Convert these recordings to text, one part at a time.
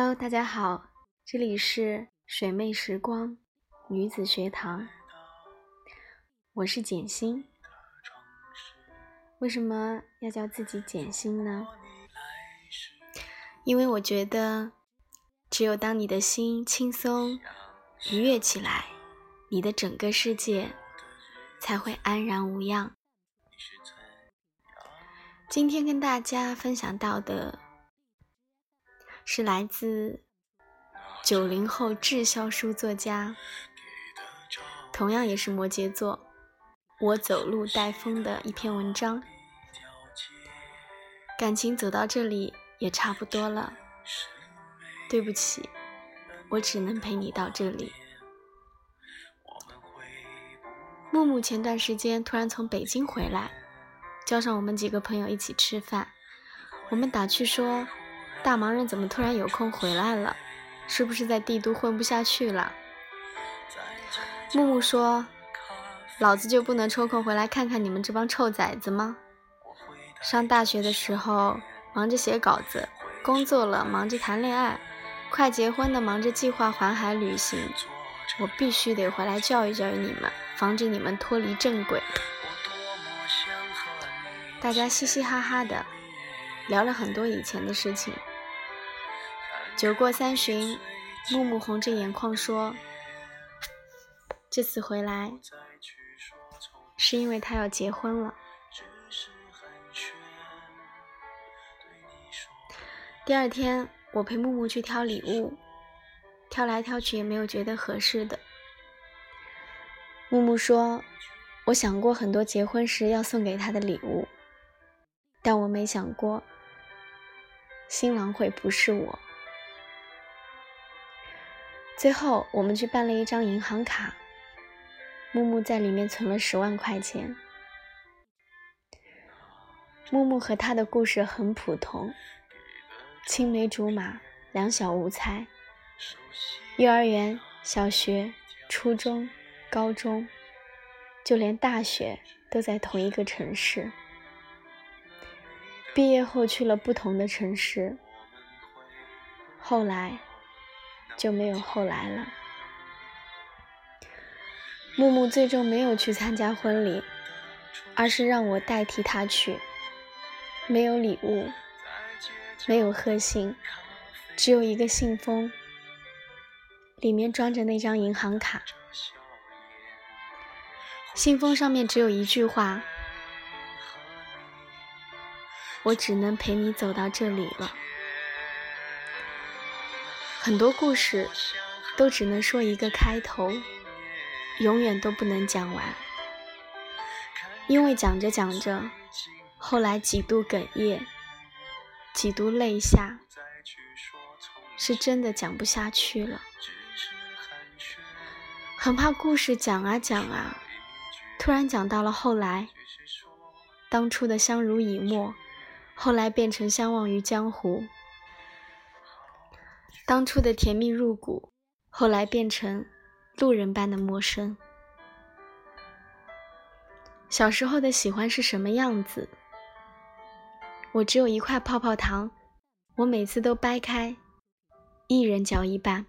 Hello，大家好，这里是水妹时光女子学堂，我是简心。为什么要叫自己简心呢？因为我觉得，只有当你的心轻松愉悦起来，你的整个世界才会安然无恙。今天跟大家分享到的。是来自九零后滞销书作家，同样也是摩羯座，我走路带风的一篇文章。感情走到这里也差不多了，对不起，我只能陪你到这里。木木前段时间突然从北京回来，叫上我们几个朋友一起吃饭，我们打趣说。大忙人怎么突然有空回来了？是不是在帝都混不下去了？木木说：“老子就不能抽空回来看看你们这帮臭崽子吗？上大学的时候忙着写稿子，工作了忙着谈恋爱，快结婚的忙着计划环海旅行。我必须得回来教育教育你们，防止你们脱离正轨。”大家嘻嘻哈哈的聊了很多以前的事情。酒过三巡，木木红着眼眶说：“这次回来是因为他要结婚了。”第二天，我陪木木去挑礼物，挑来挑去也没有觉得合适的。木木说：“我想过很多结婚时要送给他的礼物，但我没想过新郎会不是我。”最后，我们去办了一张银行卡，木木在里面存了十万块钱。木木和他的故事很普通，青梅竹马，两小无猜，幼儿园、小学、初中、高中，就连大学都在同一个城市。毕业后去了不同的城市，后来。就没有后来了。木木最终没有去参加婚礼，而是让我代替他去。没有礼物，没有贺信，只有一个信封，里面装着那张银行卡。信封上面只有一句话：“我只能陪你走到这里了。”很多故事都只能说一个开头，永远都不能讲完，因为讲着讲着，后来几度哽咽，几度泪下，是真的讲不下去了。很怕故事讲啊讲啊，突然讲到了后来，当初的相濡以沫，后来变成相忘于江湖。当初的甜蜜入骨，后来变成路人般的陌生。小时候的喜欢是什么样子？我只有一块泡泡糖，我每次都掰开，一人嚼一半，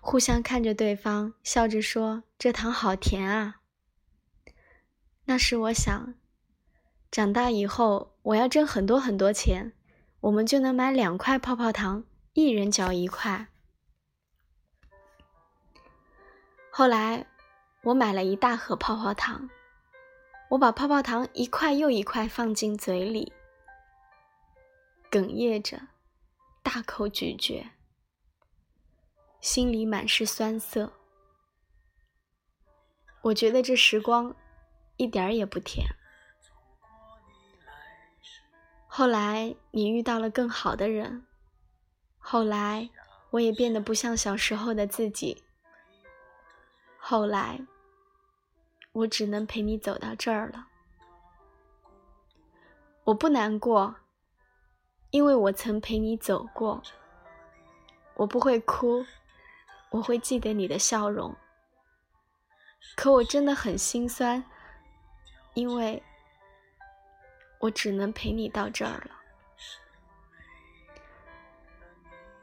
互相看着对方，笑着说：“这糖好甜啊。”那时我想，长大以后我要挣很多很多钱，我们就能买两块泡泡糖。一人嚼一块。后来，我买了一大盒泡泡糖，我把泡泡糖一块又一块放进嘴里，哽咽着，大口咀嚼，心里满是酸涩。我觉得这时光一点儿也不甜。后来，你遇到了更好的人。后来，我也变得不像小时候的自己。后来，我只能陪你走到这儿了。我不难过，因为我曾陪你走过。我不会哭，我会记得你的笑容。可我真的很心酸，因为我只能陪你到这儿了。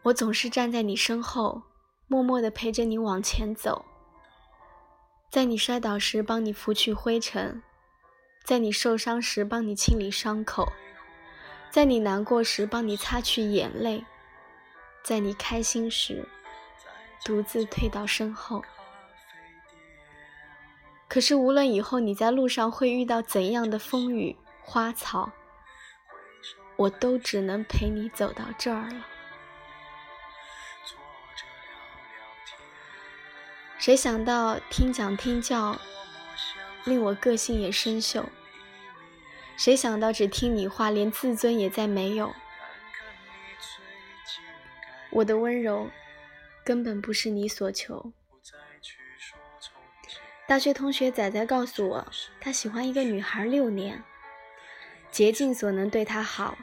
我总是站在你身后，默默地陪着你往前走，在你摔倒时帮你拂去灰尘，在你受伤时帮你清理伤口，在你难过时帮你擦去眼泪，在你开心时独自退到身后。可是，无论以后你在路上会遇到怎样的风雨花草，我都只能陪你走到这儿了。谁想到听讲听教，令我个性也生锈？谁想到只听你话，连自尊也再没有？我的温柔，根本不是你所求。大学同学仔仔告诉我，他喜欢一个女孩六年，竭尽所能对她好，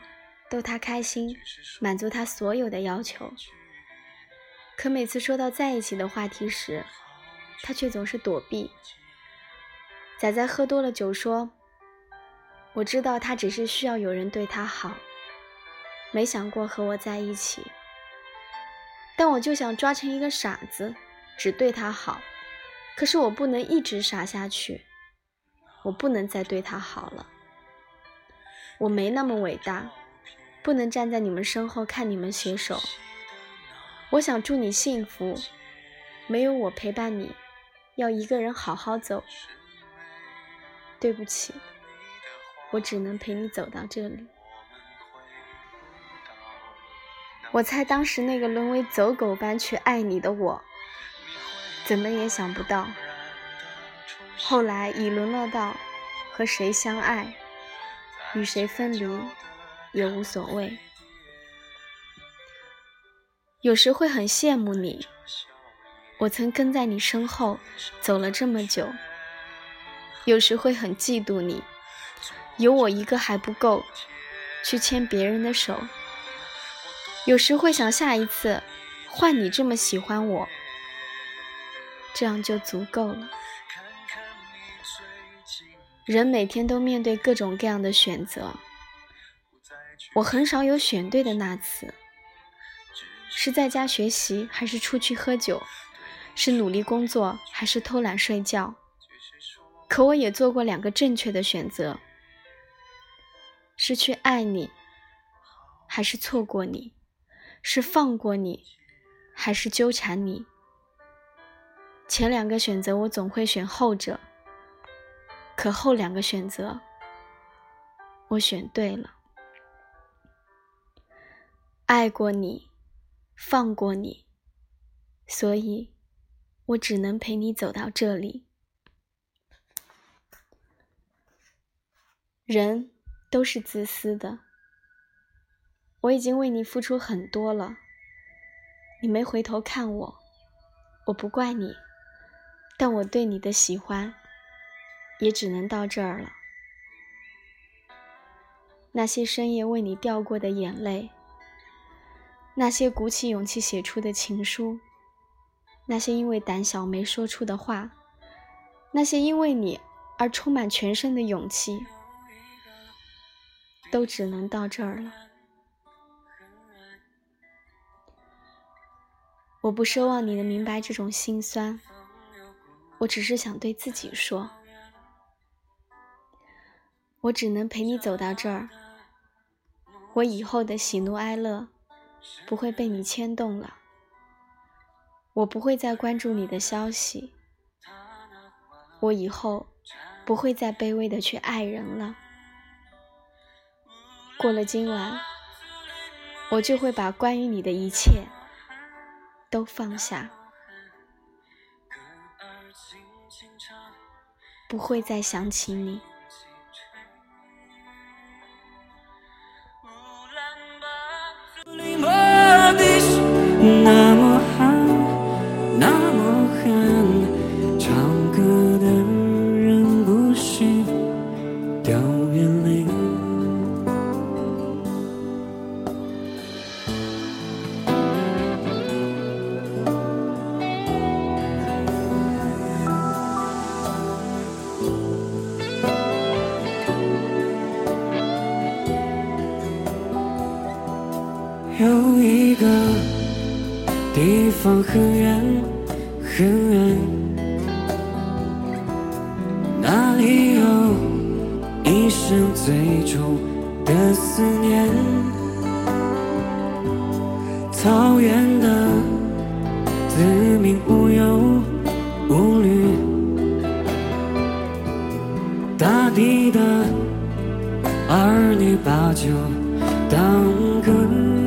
逗她开心，满足她所有的要求。可每次说到在一起的话题时，他却总是躲避。仔仔喝多了酒说：“我知道他只是需要有人对他好，没想过和我在一起。但我就想抓成一个傻子，只对他好。”可是我不能一直傻下去，我不能再对他好了。我没那么伟大，不能站在你们身后看你们携手。我想祝你幸福，没有我陪伴你，要一个人好好走。对不起，我只能陪你走到这里。我猜当时那个沦为走狗般去爱你的我。怎么也想不到，后来已沦落到和谁相爱，与谁分离也无所谓。有时会很羡慕你，我曾跟在你身后走了这么久；有时会很嫉妒你，有我一个还不够，去牵别人的手；有时会想下一次换你这么喜欢我。这样就足够了。人每天都面对各种各样的选择，我很少有选对的那次。是在家学习，还是出去喝酒？是努力工作，还是偷懒睡觉？可我也做过两个正确的选择：是去爱你，还是错过你？是放过你，还是纠缠你？前两个选择我总会选后者，可后两个选择我选对了。爱过你，放过你，所以我只能陪你走到这里。人都是自私的，我已经为你付出很多了，你没回头看我，我不怪你。但我对你的喜欢，也只能到这儿了。那些深夜为你掉过的眼泪，那些鼓起勇气写出的情书，那些因为胆小没说出的话，那些因为你而充满全身的勇气，都只能到这儿了。我不奢望你能明白这种心酸。我只是想对自己说，我只能陪你走到这儿。我以后的喜怒哀乐不会被你牵动了，我不会再关注你的消息，我以后不会再卑微的去爱人了。过了今晚，我就会把关于你的一切都放下。不会再想起你。很远很远，那里有一生最重的思念。草原的子民无忧无虑，大地的儿女把酒当歌。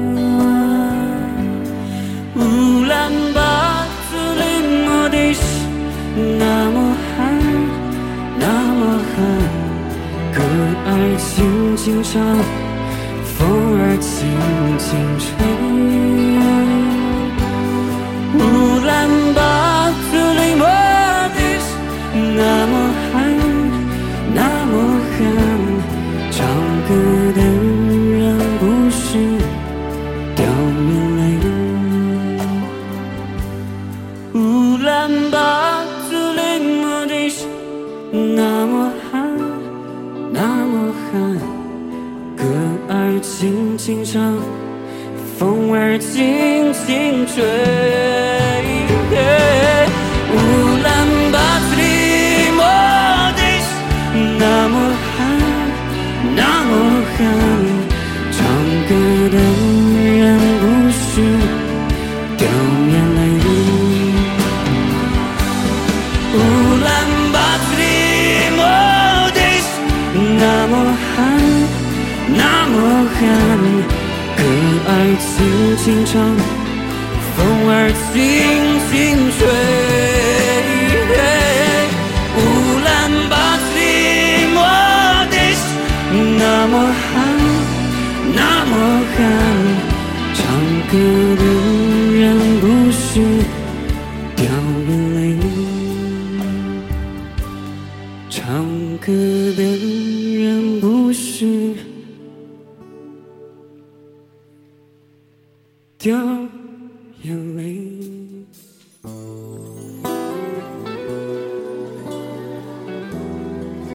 那么寒，那么寒，歌儿轻轻唱，风儿轻轻吹。乌兰风儿轻轻吹。歌儿轻轻唱，风儿轻轻吹。乌兰巴托的摩的是那么寒，那么寒，唱歌的人不是